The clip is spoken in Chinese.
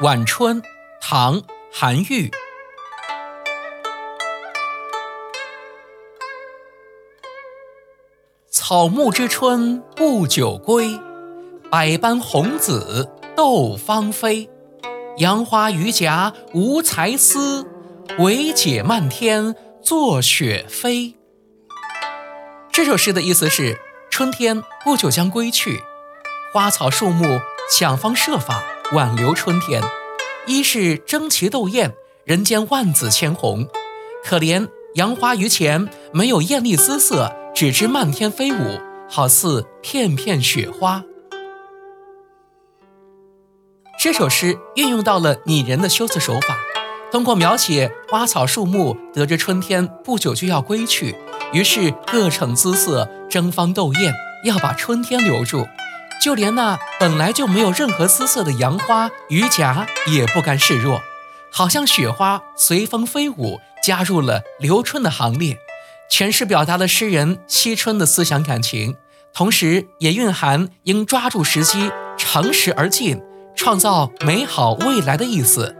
晚春，唐·韩愈。草木知春不久归，百般红紫斗芳菲。杨花榆荚无才思，惟解漫天作雪飞。这首诗的意思是，春天不久将归去，花草树木想方设法挽留春天，一是争奇斗艳，人间万紫千红；可怜杨花榆钱没有艳丽姿色，只知漫天飞舞，好似片片雪花。这首诗运用到了拟人的修辞手法，通过描写花草树木得知春天不久就要归去。于是各逞姿色，争芳斗艳，要把春天留住。就连那本来就没有任何姿色的杨花、榆荚也不甘示弱，好像雪花随风飞舞，加入了留春的行列。全诗表达了诗人惜春的思想感情，同时也蕴含应抓住时机，乘时而进，创造美好未来的意思。